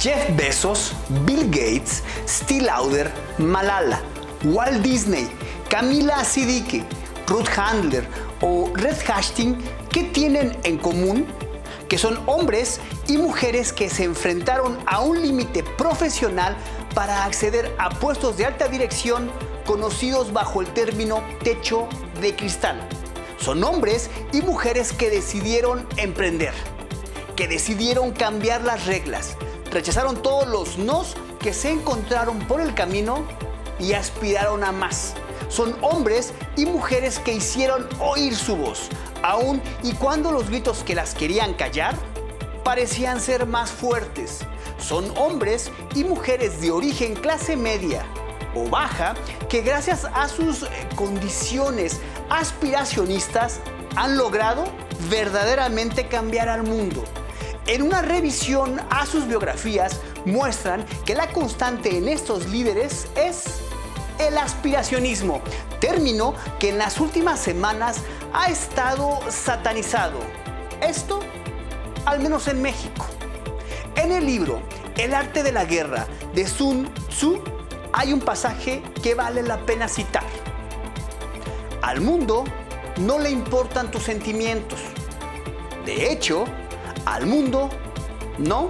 Jeff Bezos, Bill Gates, Steve Lauder, Malala, Walt Disney, Camila Siddiqui, Ruth Handler o Red Hastings, ¿qué tienen en común? Que son hombres y mujeres que se enfrentaron a un límite profesional para acceder a puestos de alta dirección conocidos bajo el término techo de cristal. Son hombres y mujeres que decidieron emprender, que decidieron cambiar las reglas, rechazaron todos los nos que se encontraron por el camino y aspiraron a más. Son hombres y mujeres que hicieron oír su voz, aun y cuando los gritos que las querían callar parecían ser más fuertes. Son hombres y mujeres de origen clase media o baja que gracias a sus eh, condiciones aspiracionistas han logrado verdaderamente cambiar al mundo. En una revisión a sus biografías muestran que la constante en estos líderes es el aspiracionismo, término que en las últimas semanas ha estado satanizado. Esto al menos en México. En el libro El arte de la guerra de Sun Tzu hay un pasaje que vale la pena citar. Al mundo no le importan tus sentimientos. De hecho, al mundo no,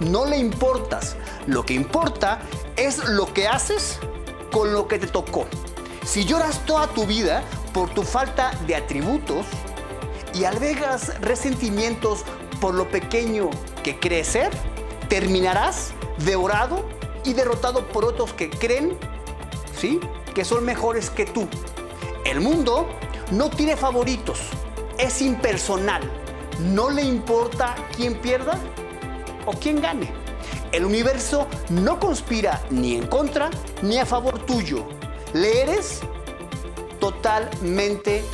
no le importas. Lo que importa es lo que haces con lo que te tocó. Si lloras toda tu vida por tu falta de atributos y albergas resentimientos por lo pequeño que crees ser, terminarás devorado y derrotado por otros que creen, ¿sí? Que son mejores que tú. El mundo no tiene favoritos, es impersonal. No le importa quién pierda o quién gane. El universo no conspira ni en contra ni a favor tuyo. Le eres totalmente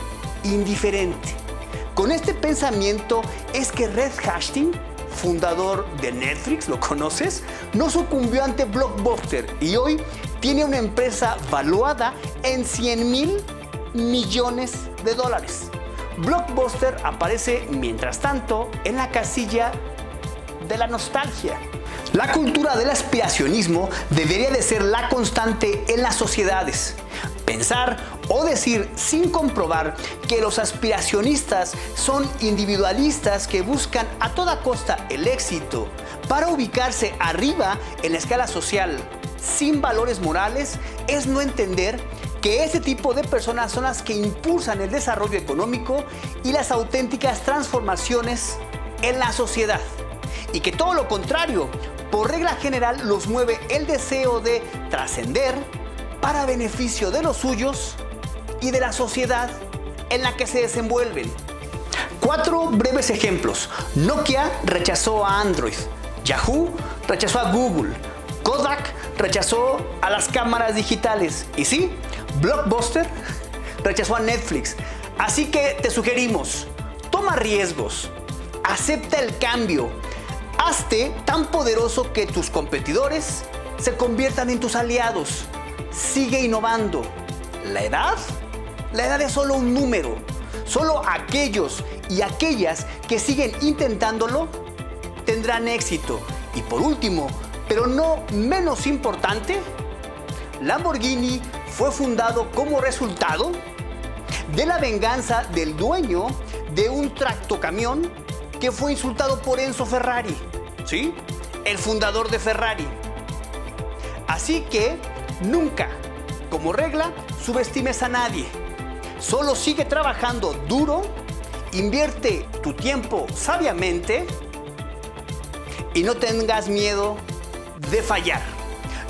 indiferente. Con este pensamiento es que Red Hastings, fundador de Netflix, ¿lo conoces? No sucumbió ante Blockbuster y hoy tiene una empresa valuada en 100 mil millones de dólares. Blockbuster aparece, mientras tanto, en la casilla de la nostalgia. La cultura del aspiracionismo debería de ser la constante en las sociedades. Pensar o decir sin comprobar que los aspiracionistas son individualistas que buscan a toda costa el éxito para ubicarse arriba en la escala social sin valores morales es no entender que ese tipo de personas son las que impulsan el desarrollo económico y las auténticas transformaciones en la sociedad. Y que todo lo contrario, por regla general, los mueve el deseo de trascender para beneficio de los suyos y de la sociedad en la que se desenvuelven. Cuatro breves ejemplos. Nokia rechazó a Android. Yahoo rechazó a Google. Kodak rechazó a las cámaras digitales. Y sí, Blockbuster rechazó a Netflix. Así que te sugerimos, toma riesgos, acepta el cambio, hazte tan poderoso que tus competidores se conviertan en tus aliados. Sigue innovando. La edad la edad es solo un número. Solo aquellos y aquellas que siguen intentándolo tendrán éxito. Y por último, pero no menos importante, Lamborghini fue fundado como resultado de la venganza del dueño de un tractocamión que fue insultado por Enzo Ferrari, ¿sí? El fundador de Ferrari. Así que nunca, como regla, subestimes a nadie. Solo sigue trabajando duro, invierte tu tiempo sabiamente y no tengas miedo de fallar.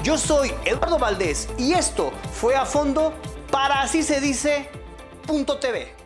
Yo soy Eduardo Valdés y esto fue a fondo para así se dice punto TV.